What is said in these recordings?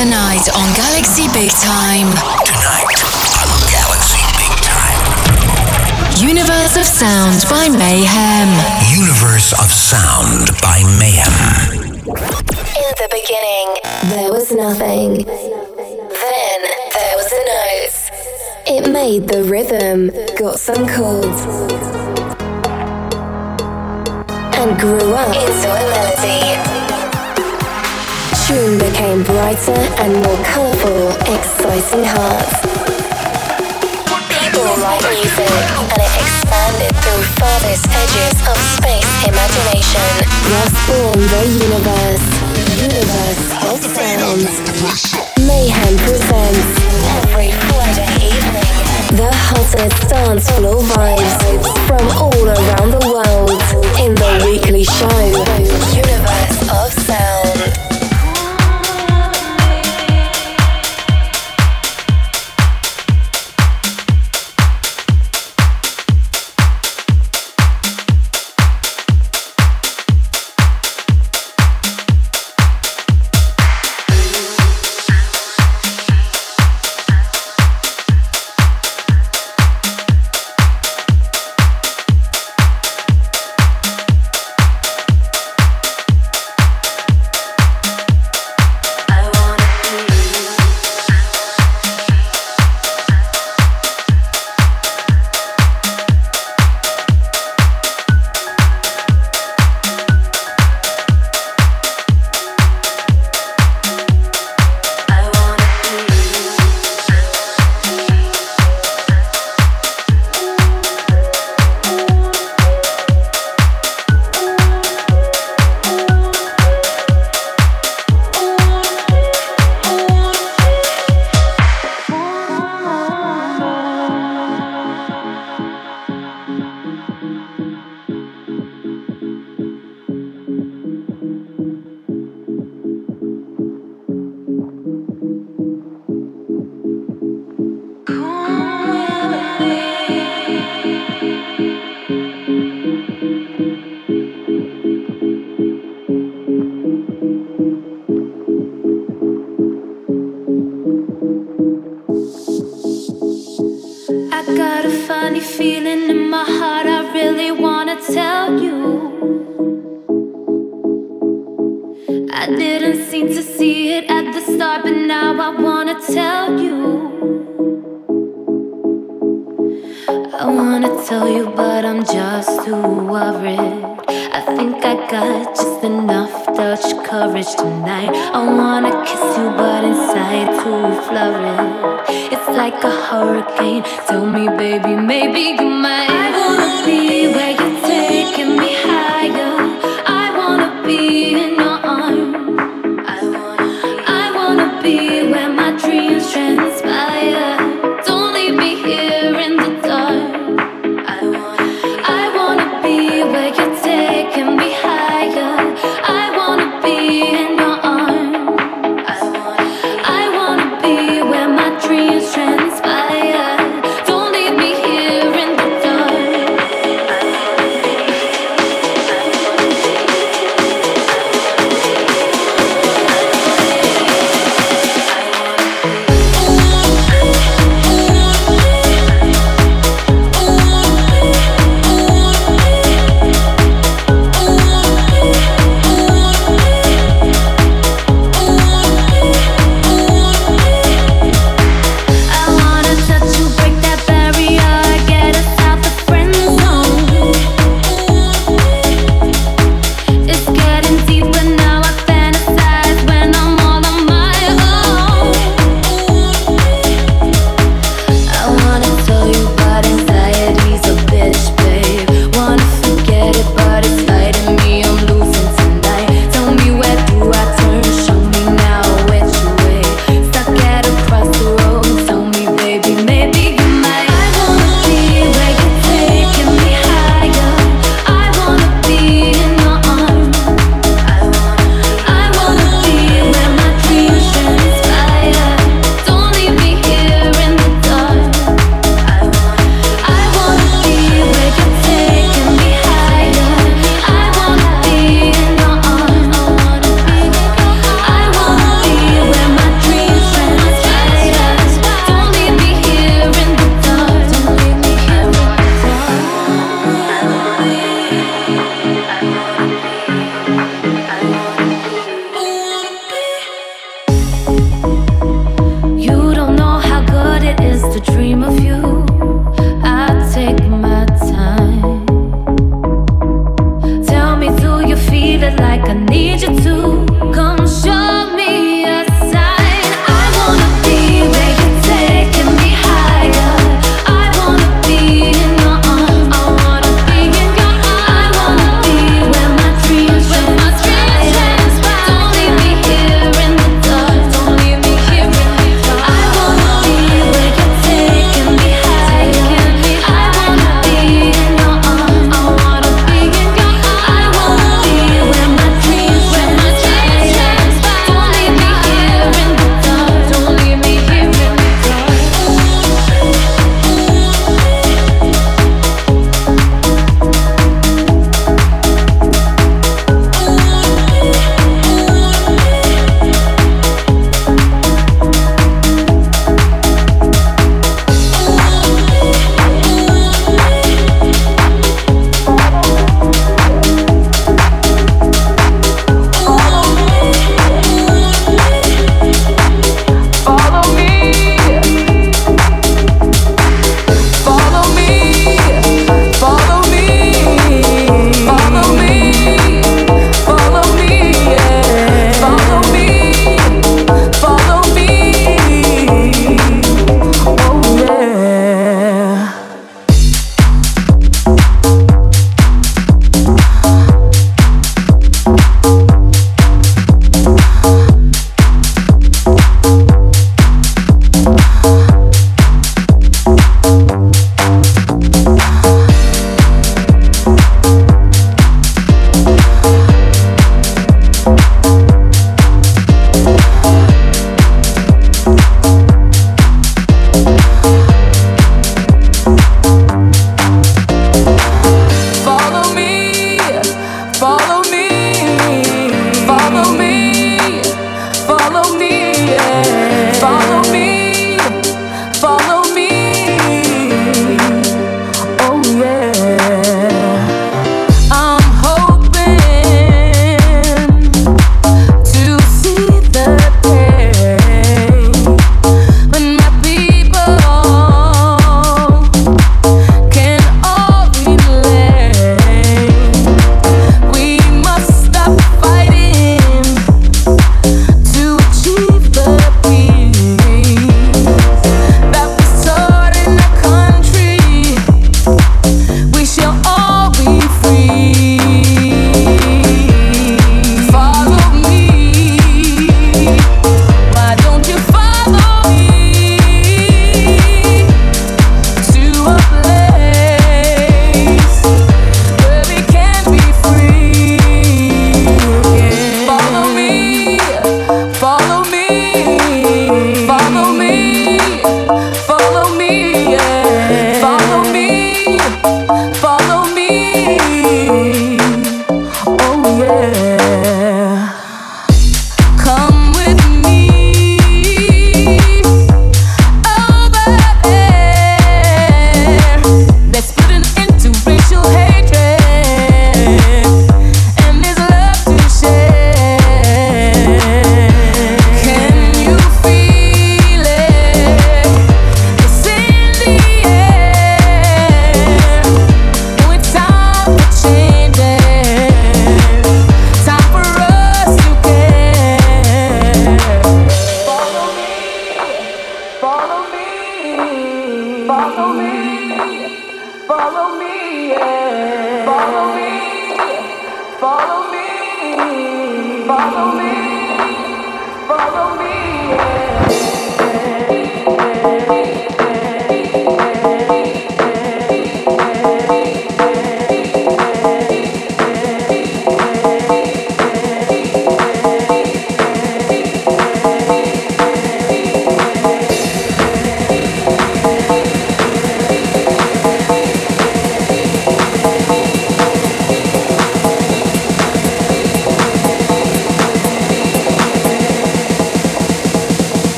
Tonight on Galaxy Big Time. Tonight on Galaxy Big Time. Universe of Sound by Mayhem. Universe of Sound by Mayhem. In the beginning, there was nothing. Then there was a note. It made the rhythm, got some chords, and grew up into a melody tune became brighter and more colourful, exciting hearts. People write music, and it expanded through farthest edges of space imagination. Thus born the universe, universe of sound. Mayhem presents every Friday evening the hottest dance floor vibes from all around the world in the weekly show, Universe of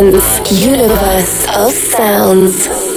Universe of Sounds.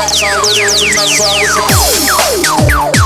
I'm it is and that's how it.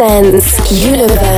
Presents Universe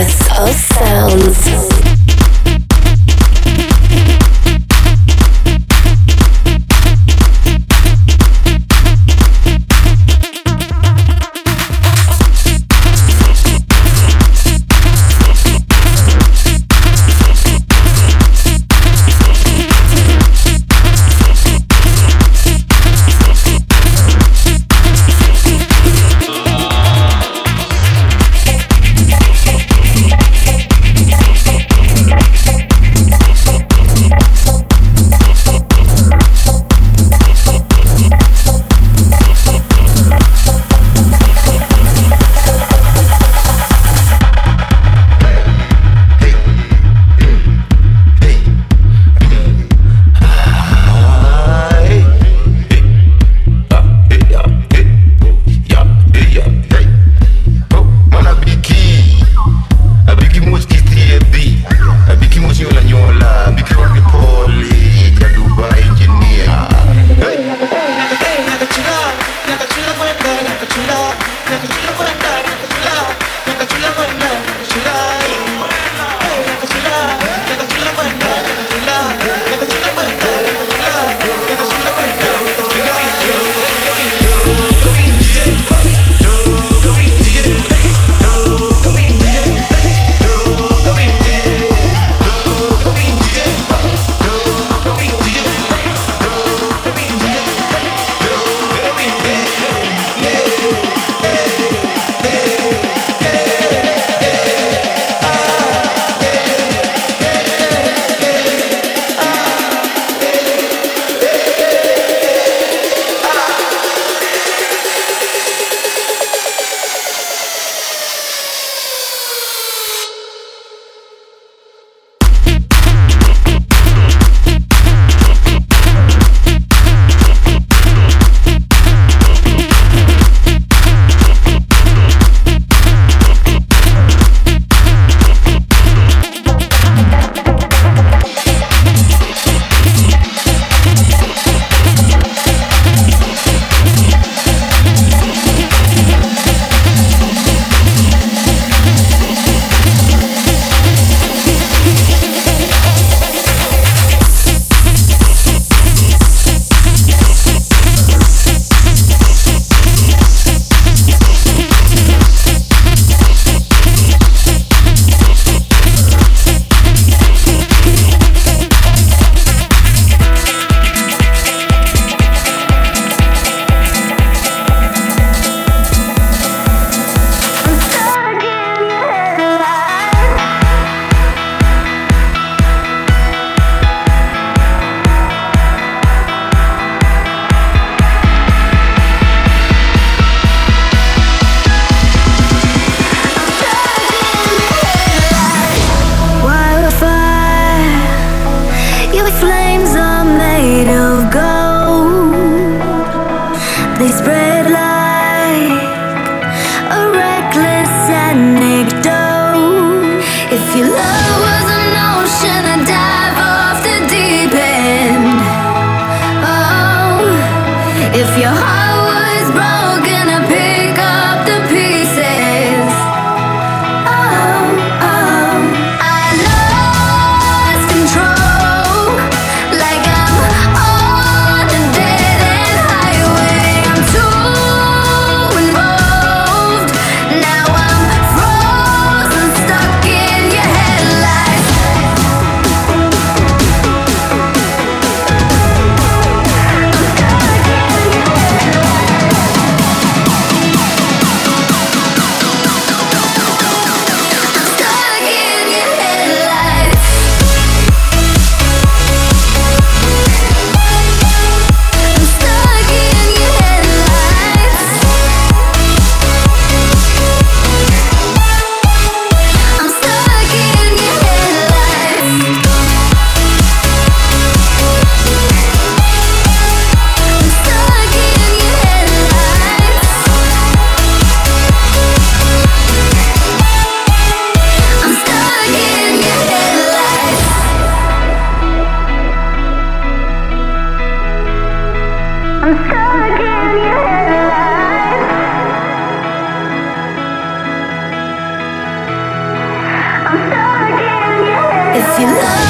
If you love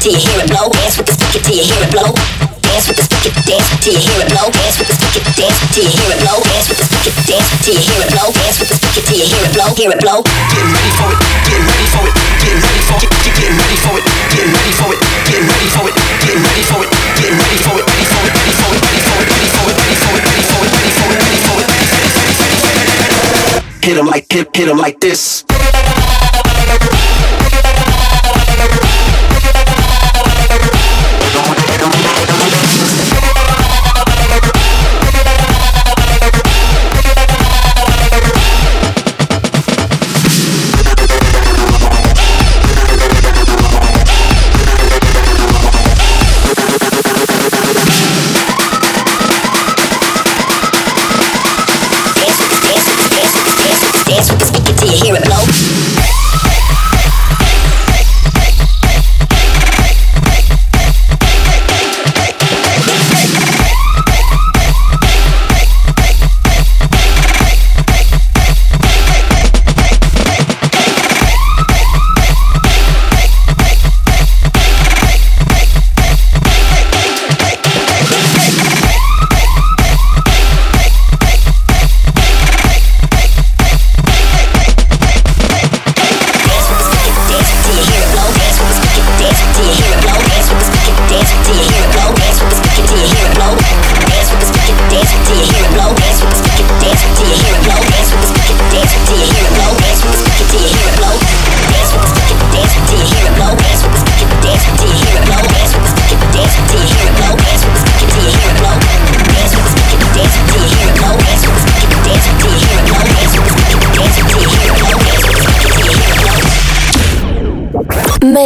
till you hear it blow. Dance with the speaker till you hear it blow. Dance with the speaker, dance till you hear it blow. Dance with the speaker, dance till you hear it blow. Dance with the speaker, dance till you hear it blow. Dance with the speaker till you hear it blow. Hear it blow. Getting ready for it, getting ready for it, getting ready for it, getting ready for it, getting ready for it, getting ready for it, getting ready for it, it, ready for it, ready for it, ready for it, ready for it, ready for it, ready for it, ready for it, ready for it, ready for it. Hit 'em like hit hit 'em like this.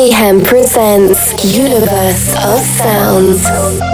Mayhem presents Universe of Sounds.